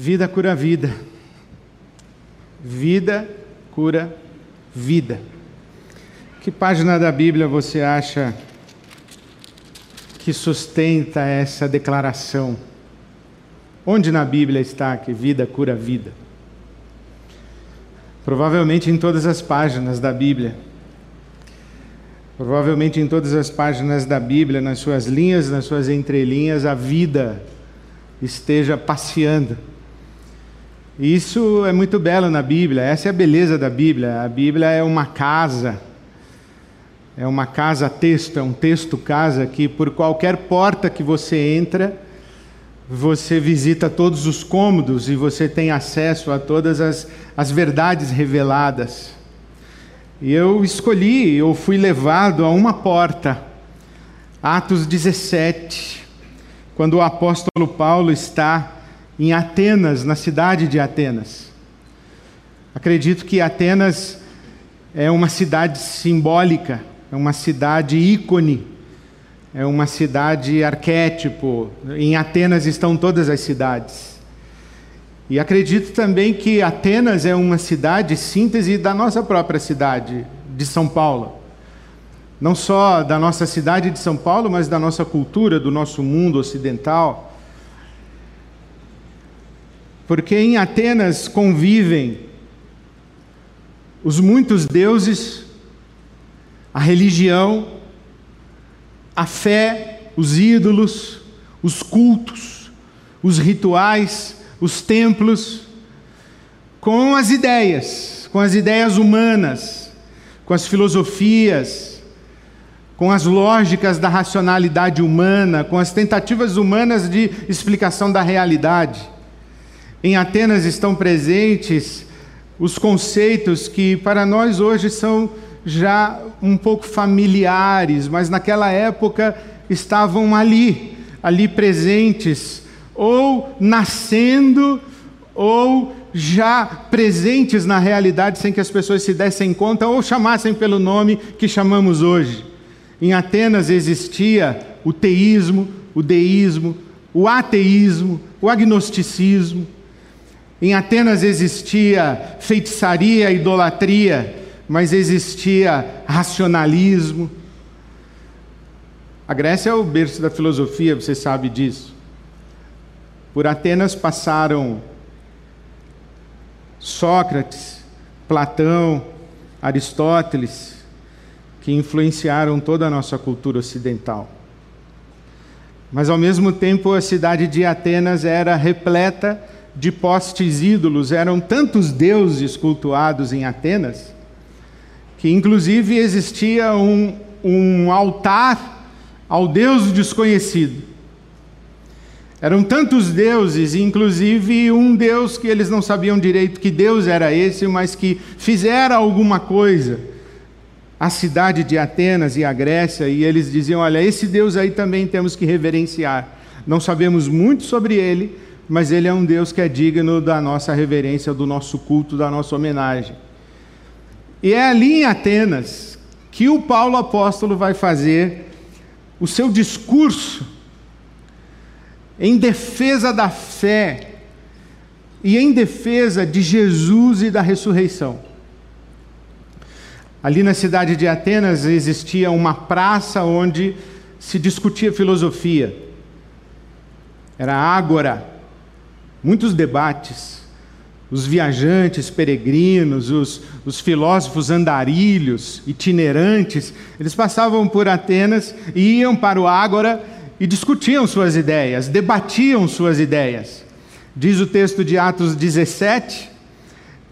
Vida cura vida. Vida cura vida. Que página da Bíblia você acha que sustenta essa declaração? Onde na Bíblia está que vida cura vida? Provavelmente em todas as páginas da Bíblia. Provavelmente em todas as páginas da Bíblia, nas suas linhas, nas suas entrelinhas, a vida esteja passeando. Isso é muito belo na Bíblia, essa é a beleza da Bíblia. A Bíblia é uma casa, é uma casa texto, é um texto casa que por qualquer porta que você entra, você visita todos os cômodos e você tem acesso a todas as, as verdades reveladas. E eu escolhi, eu fui levado a uma porta, Atos 17, quando o apóstolo Paulo está em Atenas, na cidade de Atenas. Acredito que Atenas é uma cidade simbólica, é uma cidade ícone, é uma cidade arquétipo. Em Atenas estão todas as cidades. E acredito também que Atenas é uma cidade síntese da nossa própria cidade, de São Paulo. Não só da nossa cidade de São Paulo, mas da nossa cultura, do nosso mundo ocidental. Porque em Atenas convivem os muitos deuses, a religião, a fé, os ídolos, os cultos, os rituais, os templos, com as ideias, com as ideias humanas, com as filosofias, com as lógicas da racionalidade humana, com as tentativas humanas de explicação da realidade. Em Atenas estão presentes os conceitos que para nós hoje são já um pouco familiares, mas naquela época estavam ali, ali presentes, ou nascendo, ou já presentes na realidade sem que as pessoas se dessem conta ou chamassem pelo nome que chamamos hoje. Em Atenas existia o teísmo, o deísmo, o ateísmo, o agnosticismo. Em Atenas existia feitiçaria, idolatria, mas existia racionalismo. A Grécia é o berço da filosofia, você sabe disso. Por Atenas passaram Sócrates, Platão, Aristóteles, que influenciaram toda a nossa cultura ocidental. Mas ao mesmo tempo a cidade de Atenas era repleta de postes ídolos, eram tantos deuses cultuados em Atenas, que inclusive existia um, um altar ao Deus desconhecido. Eram tantos deuses, inclusive um Deus que eles não sabiam direito que Deus era esse, mas que fizera alguma coisa à cidade de Atenas e à Grécia, e eles diziam: Olha, esse Deus aí também temos que reverenciar. Não sabemos muito sobre ele, mas Ele é um Deus que é digno da nossa reverência, do nosso culto, da nossa homenagem. E é ali em Atenas que o Paulo apóstolo vai fazer o seu discurso em defesa da fé e em defesa de Jesus e da ressurreição. Ali na cidade de Atenas existia uma praça onde se discutia filosofia. Era ágora muitos debates. Os viajantes, peregrinos, os, os filósofos andarilhos, itinerantes, eles passavam por Atenas e iam para o Ágora e discutiam suas ideias, debatiam suas ideias. Diz o texto de Atos 17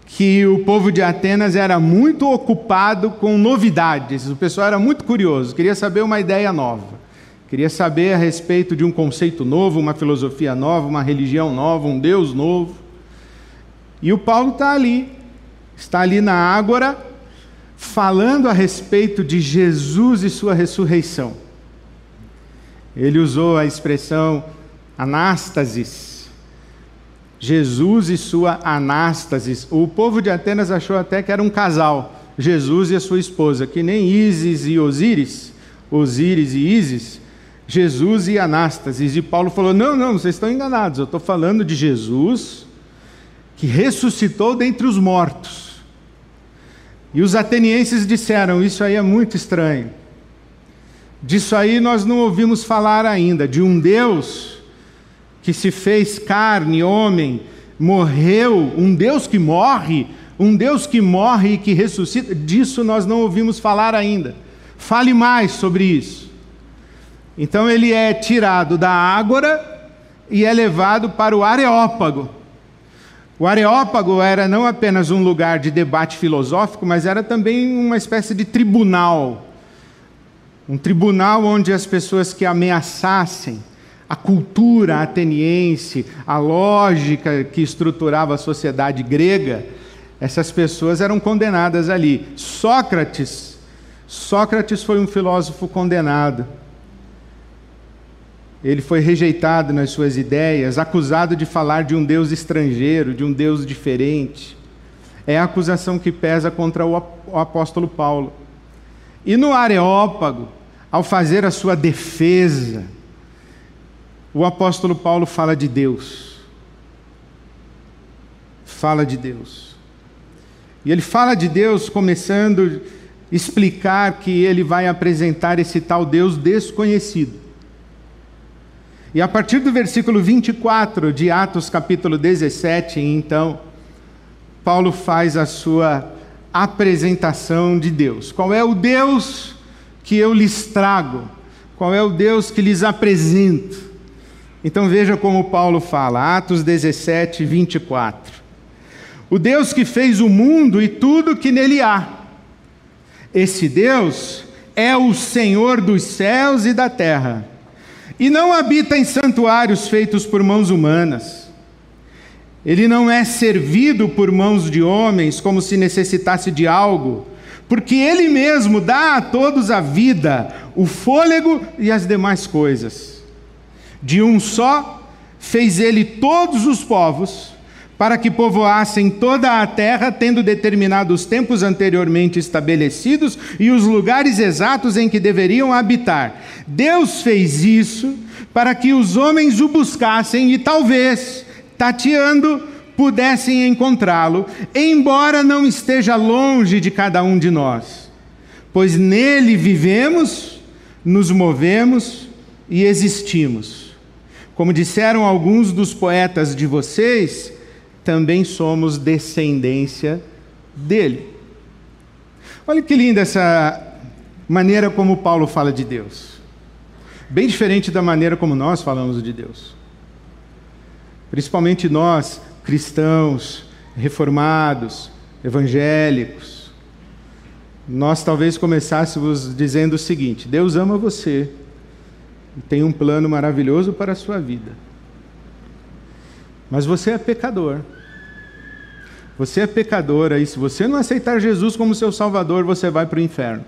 que o povo de Atenas era muito ocupado com novidades, o pessoal era muito curioso, queria saber uma ideia nova. Queria saber a respeito de um conceito novo, uma filosofia nova, uma religião nova, um Deus novo. E o Paulo está ali, está ali na Ágora, falando a respeito de Jesus e sua ressurreição. Ele usou a expressão anástasis. Jesus e sua anástasis. O povo de Atenas achou até que era um casal, Jesus e a sua esposa, que nem Ísis e Osíris, Osíris e Ísis Jesus e Anástasis. E Paulo falou: não, não, vocês estão enganados. Eu estou falando de Jesus que ressuscitou dentre os mortos. E os atenienses disseram: Isso aí é muito estranho. Disso aí nós não ouvimos falar ainda, de um Deus que se fez carne, homem, morreu, um Deus que morre, um Deus que morre e que ressuscita, disso nós não ouvimos falar ainda. Fale mais sobre isso. Então ele é tirado da ágora e é levado para o Areópago. O Areópago era não apenas um lugar de debate filosófico, mas era também uma espécie de tribunal. Um tribunal onde as pessoas que ameaçassem a cultura ateniense, a lógica que estruturava a sociedade grega, essas pessoas eram condenadas ali. Sócrates, Sócrates foi um filósofo condenado. Ele foi rejeitado nas suas ideias, acusado de falar de um Deus estrangeiro, de um Deus diferente. É a acusação que pesa contra o apóstolo Paulo. E no Areópago, ao fazer a sua defesa, o apóstolo Paulo fala de Deus. Fala de Deus. E ele fala de Deus começando a explicar que ele vai apresentar esse tal Deus desconhecido. E a partir do versículo 24 de Atos, capítulo 17, então, Paulo faz a sua apresentação de Deus. Qual é o Deus que eu lhes trago? Qual é o Deus que lhes apresento? Então veja como Paulo fala, Atos 17, 24. O Deus que fez o mundo e tudo que nele há. Esse Deus é o Senhor dos céus e da terra e não habita em santuários feitos por mãos humanas. Ele não é servido por mãos de homens como se necessitasse de algo, porque ele mesmo dá a todos a vida, o fôlego e as demais coisas. De um só fez ele todos os povos para que povoassem toda a terra, tendo determinado os tempos anteriormente estabelecidos e os lugares exatos em que deveriam habitar. Deus fez isso para que os homens o buscassem e talvez, tateando, pudessem encontrá-lo, embora não esteja longe de cada um de nós. Pois nele vivemos, nos movemos e existimos. Como disseram alguns dos poetas de vocês, também somos descendência dele. Olha que linda essa maneira como Paulo fala de Deus. Bem diferente da maneira como nós falamos de Deus. Principalmente nós, cristãos, reformados, evangélicos. Nós talvez começássemos dizendo o seguinte: Deus ama você e tem um plano maravilhoso para a sua vida. Mas você é pecador. Você é pecadora e se você não aceitar Jesus como seu Salvador, você vai para o inferno.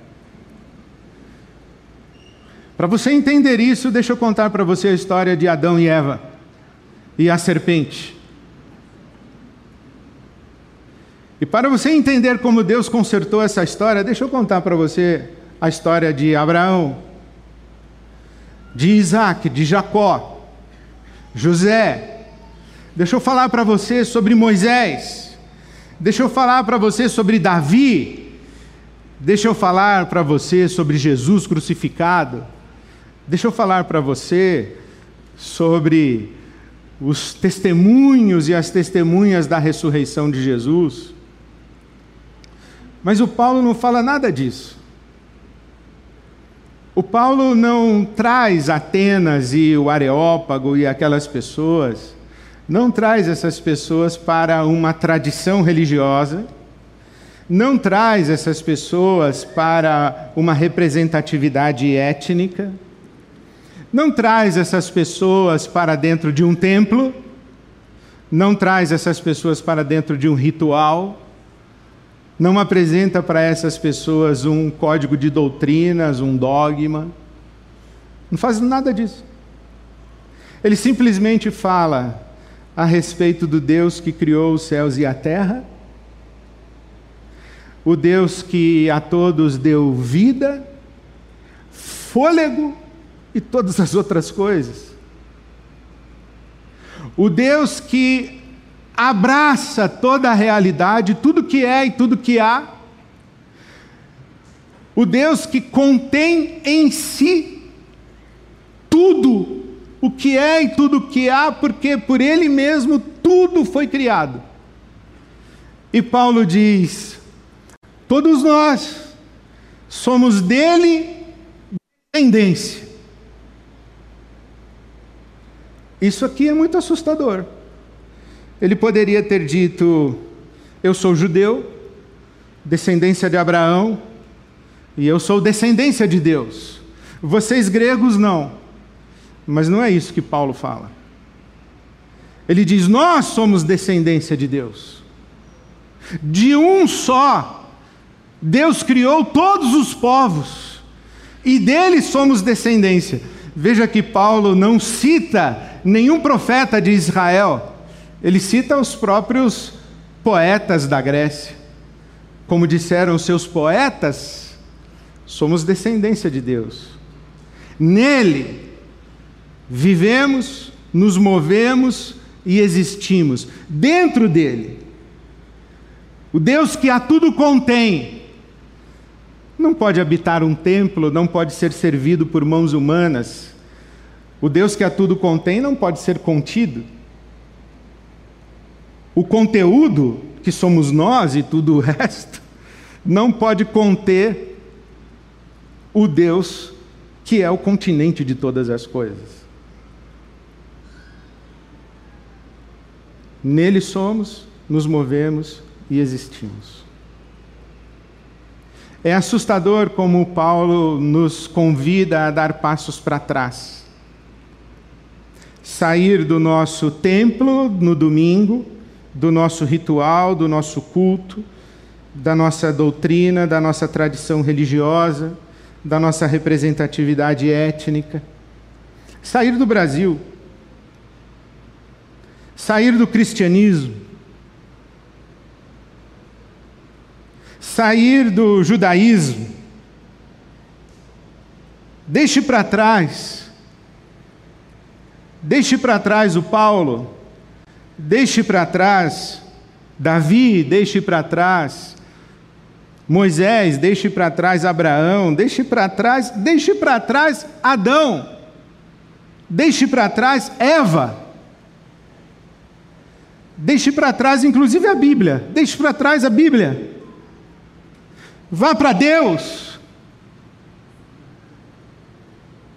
Para você entender isso, deixa eu contar para você a história de Adão e Eva e a serpente. E para você entender como Deus consertou essa história, deixa eu contar para você a história de Abraão, de Isaac, de Jacó, José. Deixa eu falar para você sobre Moisés. Deixa eu falar para você sobre Davi. Deixa eu falar para você sobre Jesus crucificado. Deixa eu falar para você sobre os testemunhos e as testemunhas da ressurreição de Jesus. Mas o Paulo não fala nada disso. O Paulo não traz Atenas e o Areópago e aquelas pessoas não traz essas pessoas para uma tradição religiosa, não traz essas pessoas para uma representatividade étnica, não traz essas pessoas para dentro de um templo, não traz essas pessoas para dentro de um ritual, não apresenta para essas pessoas um código de doutrinas, um dogma, não faz nada disso. Ele simplesmente fala a respeito do Deus que criou os céus e a terra, o Deus que a todos deu vida, fôlego e todas as outras coisas. O Deus que abraça toda a realidade, tudo que é e tudo que há. O Deus que contém em si tudo o que é e tudo o que há, porque por Ele mesmo tudo foi criado. E Paulo diz: todos nós somos dele descendência. Isso aqui é muito assustador. Ele poderia ter dito: Eu sou judeu, descendência de Abraão, e eu sou descendência de Deus. Vocês gregos não. Mas não é isso que Paulo fala. Ele diz: Nós somos descendência de Deus. De um só, Deus criou todos os povos, e deles somos descendência. Veja que Paulo não cita nenhum profeta de Israel, ele cita os próprios poetas da Grécia. Como disseram seus poetas, somos descendência de Deus. Nele vivemos, nos movemos e existimos. Dentro dele. O Deus que a tudo contém. Não pode habitar um templo, não pode ser servido por mãos humanas. O Deus que a tudo contém não pode ser contido o conteúdo, que somos nós e tudo o resto, não pode conter o Deus que é o continente de todas as coisas. Nele somos, nos movemos e existimos. É assustador como Paulo nos convida a dar passos para trás. Sair do nosso templo no domingo do nosso ritual, do nosso culto, da nossa doutrina, da nossa tradição religiosa, da nossa representatividade étnica. Sair do Brasil, sair do cristianismo, sair do judaísmo, deixe para trás, deixe para trás o Paulo Deixe para trás Davi, deixe para trás Moisés, deixe para trás Abraão, deixe para trás, deixe para trás Adão. Deixe para trás Eva. Deixe para trás inclusive a Bíblia. Deixe para trás a Bíblia. Vá para Deus.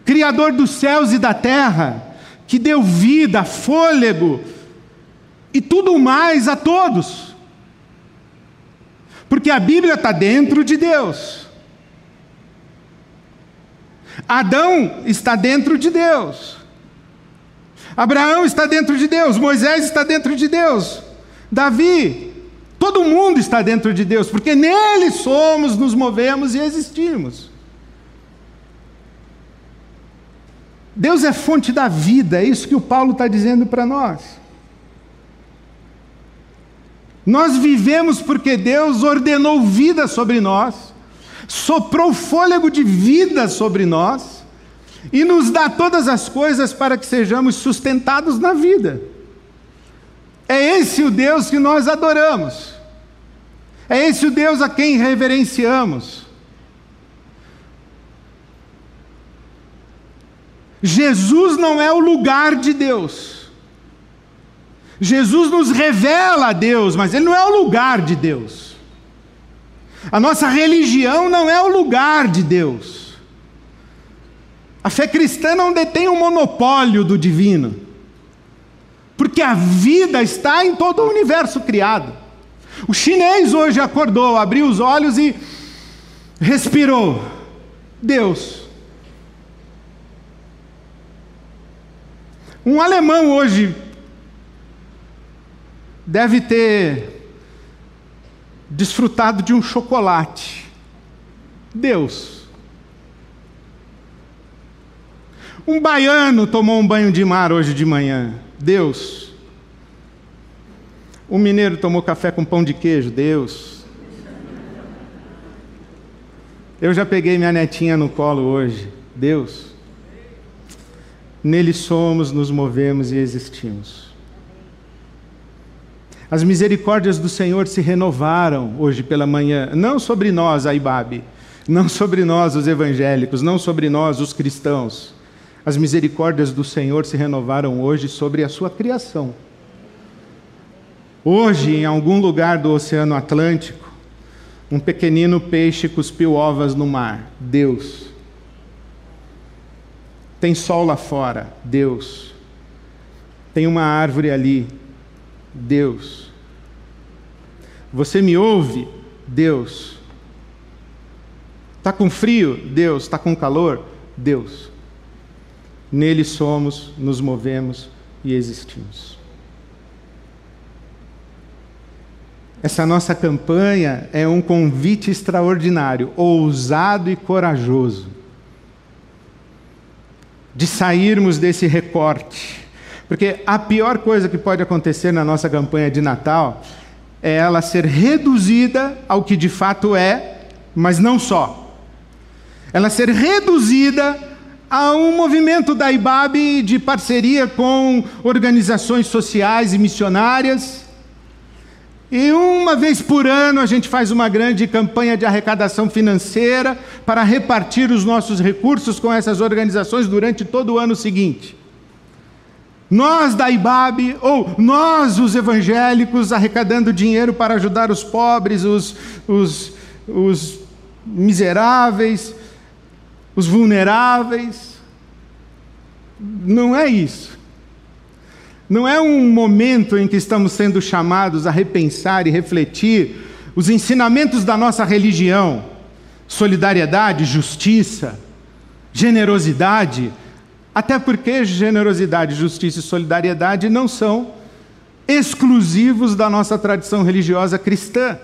Criador dos céus e da terra, que deu vida, fôlego, e tudo mais a todos. Porque a Bíblia está dentro de Deus. Adão está dentro de Deus. Abraão está dentro de Deus. Moisés está dentro de Deus. Davi, todo mundo está dentro de Deus, porque nele somos, nos movemos e existimos. Deus é fonte da vida, é isso que o Paulo está dizendo para nós. Nós vivemos porque Deus ordenou vida sobre nós, soprou fôlego de vida sobre nós e nos dá todas as coisas para que sejamos sustentados na vida. É esse o Deus que nós adoramos. É esse o Deus a quem reverenciamos. Jesus não é o lugar de Deus. Jesus nos revela a Deus, mas Ele não é o lugar de Deus. A nossa religião não é o lugar de Deus. A fé cristã não detém o monopólio do divino, porque a vida está em todo o universo criado. O chinês hoje acordou, abriu os olhos e respirou. Deus. Um alemão hoje deve ter desfrutado de um chocolate. Deus. Um baiano tomou um banho de mar hoje de manhã. Deus. Um mineiro tomou café com pão de queijo. Deus. Eu já peguei minha netinha no colo hoje. Deus. Nele somos, nos movemos e existimos. As misericórdias do Senhor se renovaram hoje pela manhã, não sobre nós, Aibabe, não sobre nós, os evangélicos, não sobre nós, os cristãos. As misericórdias do Senhor se renovaram hoje sobre a sua criação. Hoje, em algum lugar do Oceano Atlântico, um pequenino peixe cuspiu ovas no mar. Deus. Tem sol lá fora. Deus. Tem uma árvore ali. Deus. Você me ouve? Deus. Está com frio? Deus. Está com calor? Deus. Nele somos, nos movemos e existimos. Essa nossa campanha é um convite extraordinário, ousado e corajoso, de sairmos desse recorte. Porque a pior coisa que pode acontecer na nossa campanha de Natal é ela ser reduzida ao que de fato é, mas não só. Ela ser reduzida a um movimento da IBAB de parceria com organizações sociais e missionárias e uma vez por ano a gente faz uma grande campanha de arrecadação financeira para repartir os nossos recursos com essas organizações durante todo o ano seguinte. Nós da IBAB, ou nós os evangélicos, arrecadando dinheiro para ajudar os pobres, os, os, os miseráveis, os vulneráveis. Não é isso. Não é um momento em que estamos sendo chamados a repensar e refletir os ensinamentos da nossa religião, solidariedade, justiça, generosidade, até porque generosidade, justiça e solidariedade não são exclusivos da nossa tradição religiosa cristã.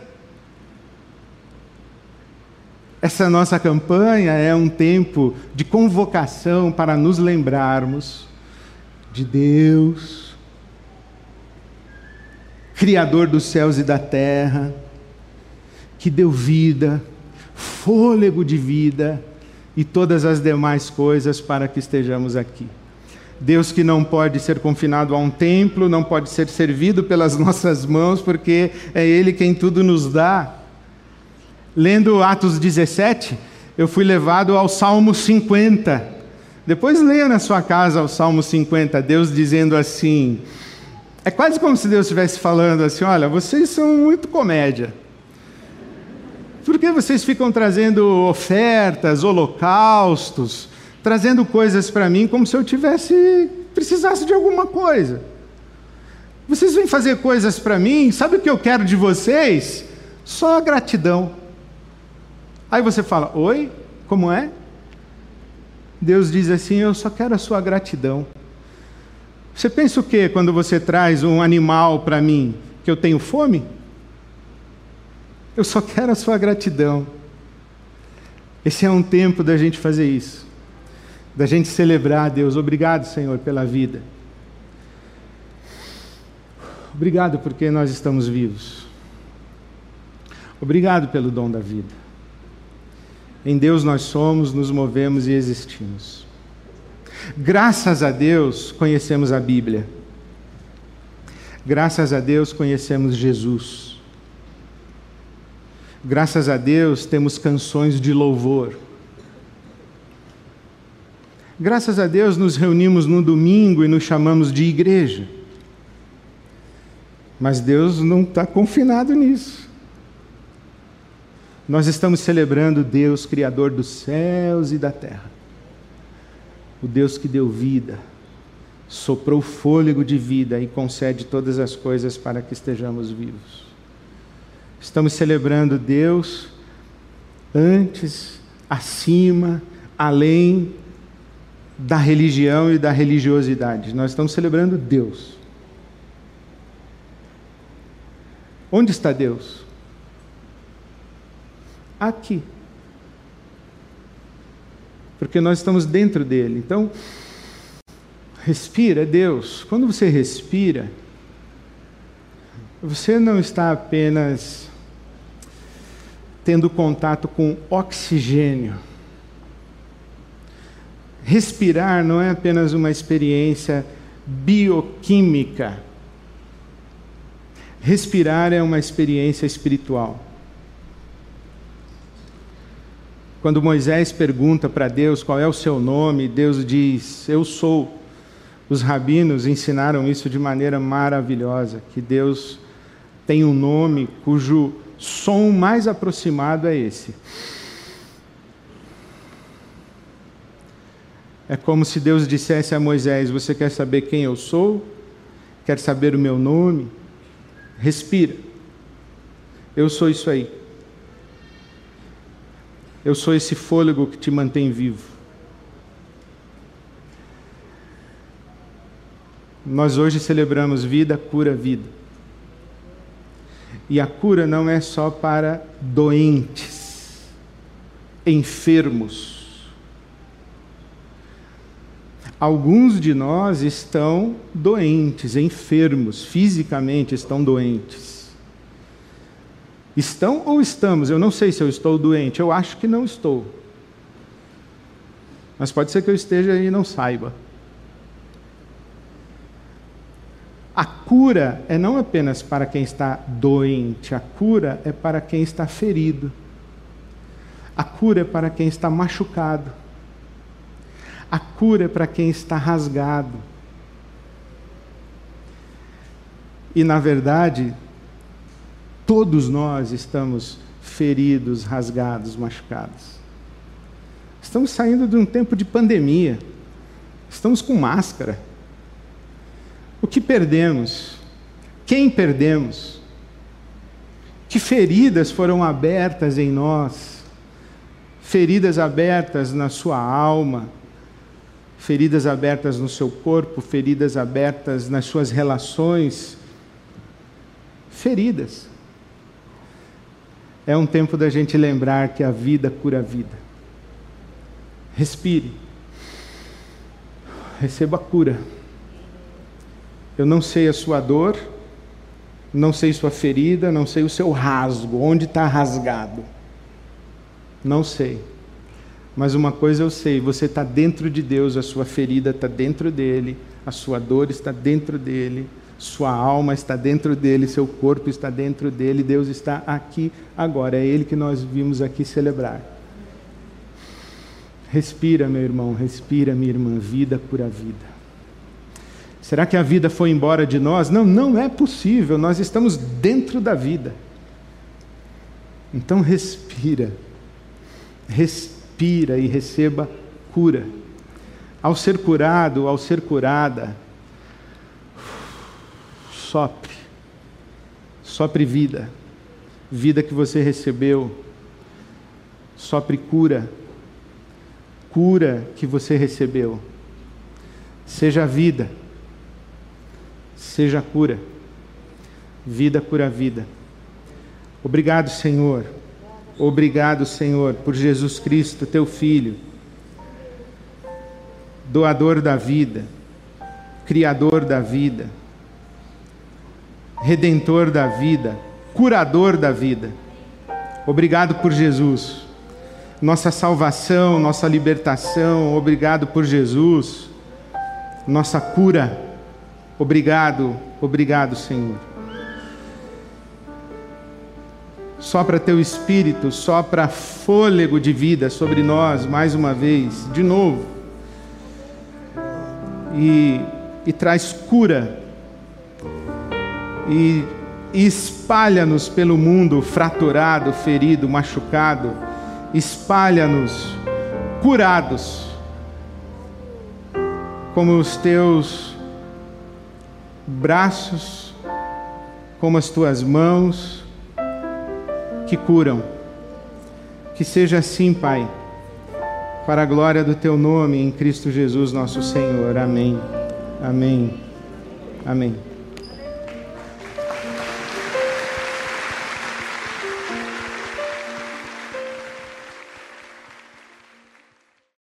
Essa nossa campanha é um tempo de convocação para nos lembrarmos de Deus, Criador dos céus e da terra, que deu vida, fôlego de vida e todas as demais coisas para que estejamos aqui. Deus que não pode ser confinado a um templo, não pode ser servido pelas nossas mãos, porque é Ele quem tudo nos dá. Lendo Atos 17, eu fui levado ao Salmo 50. Depois leia na sua casa o Salmo 50, Deus dizendo assim: é quase como se Deus estivesse falando assim: olha, vocês são muito comédia. Por que vocês ficam trazendo ofertas, holocaustos, trazendo coisas para mim como se eu tivesse precisasse de alguma coisa? Vocês vêm fazer coisas para mim, sabe o que eu quero de vocês? Só gratidão. Aí você fala: Oi, como é? Deus diz assim: Eu só quero a sua gratidão. Você pensa o que quando você traz um animal para mim? Que eu tenho fome? Eu só quero a sua gratidão. Esse é um tempo da gente fazer isso, da gente celebrar a Deus. Obrigado, Senhor, pela vida. Obrigado porque nós estamos vivos. Obrigado pelo dom da vida. Em Deus nós somos, nos movemos e existimos. Graças a Deus conhecemos a Bíblia. Graças a Deus conhecemos Jesus. Graças a Deus temos canções de louvor. Graças a Deus nos reunimos no domingo e nos chamamos de igreja. Mas Deus não está confinado nisso. Nós estamos celebrando Deus, Criador dos céus e da terra o Deus que deu vida, soprou fôlego de vida e concede todas as coisas para que estejamos vivos. Estamos celebrando Deus antes, acima, além da religião e da religiosidade. Nós estamos celebrando Deus. Onde está Deus? Aqui porque nós estamos dentro dele. Então, respira, Deus. Quando você respira, você não está apenas tendo contato com oxigênio. Respirar não é apenas uma experiência bioquímica. Respirar é uma experiência espiritual. Quando Moisés pergunta para Deus qual é o seu nome, Deus diz: Eu sou. Os rabinos ensinaram isso de maneira maravilhosa, que Deus tem um nome cujo som mais aproximado é esse. É como se Deus dissesse a Moisés: Você quer saber quem eu sou? Quer saber o meu nome? Respira. Eu sou isso aí. Eu sou esse fôlego que te mantém vivo. Nós hoje celebramos vida, cura, vida. E a cura não é só para doentes, enfermos. Alguns de nós estão doentes, enfermos, fisicamente estão doentes. Estão ou estamos? Eu não sei se eu estou doente, eu acho que não estou. Mas pode ser que eu esteja e não saiba. A cura é não apenas para quem está doente, a cura é para quem está ferido. A cura é para quem está machucado. A cura é para quem está rasgado. E, na verdade, todos nós estamos feridos, rasgados, machucados. Estamos saindo de um tempo de pandemia. Estamos com máscara. O que perdemos? Quem perdemos? Que feridas foram abertas em nós? Feridas abertas na sua alma, feridas abertas no seu corpo, feridas abertas nas suas relações. Feridas. É um tempo da gente lembrar que a vida cura a vida. Respire. Receba a cura. Eu não sei a sua dor, não sei sua ferida, não sei o seu rasgo, onde está rasgado. Não sei. Mas uma coisa eu sei: você está dentro de Deus, a sua ferida está dentro dele, a sua dor está dentro dele, sua alma está dentro dele, seu corpo está dentro dele, Deus está aqui agora. É Ele que nós vimos aqui celebrar. Respira, meu irmão, respira, minha irmã, vida por a vida. Será que a vida foi embora de nós? Não, não é possível, nós estamos dentro da vida. Então respira, respira e receba cura. Ao ser curado, ao ser curada, sopre, sopre vida, vida que você recebeu, sopre cura, cura que você recebeu, seja vida seja cura. Vida cura vida. Obrigado, Senhor. Obrigado, Senhor, por Jesus Cristo, teu Filho, doador da vida, criador da vida, redentor da vida, curador da vida. Obrigado por Jesus, nossa salvação, nossa libertação. Obrigado por Jesus, nossa cura Obrigado, obrigado, Senhor. Sopra teu espírito, sopra fôlego de vida sobre nós mais uma vez, de novo. E, e traz cura. E, espalha-nos pelo mundo fraturado, ferido, machucado. Espalha-nos curados, como os teus braços, como as tuas mãos que curam. Que seja assim, Pai, para a glória do teu nome em Cristo Jesus, nosso Senhor. Amém. Amém. Amém.